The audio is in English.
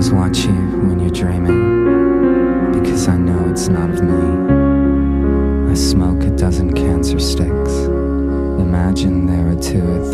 always watch you when you're dreaming because I know it's not of me. I smoke a dozen cancer sticks. Imagine there are two or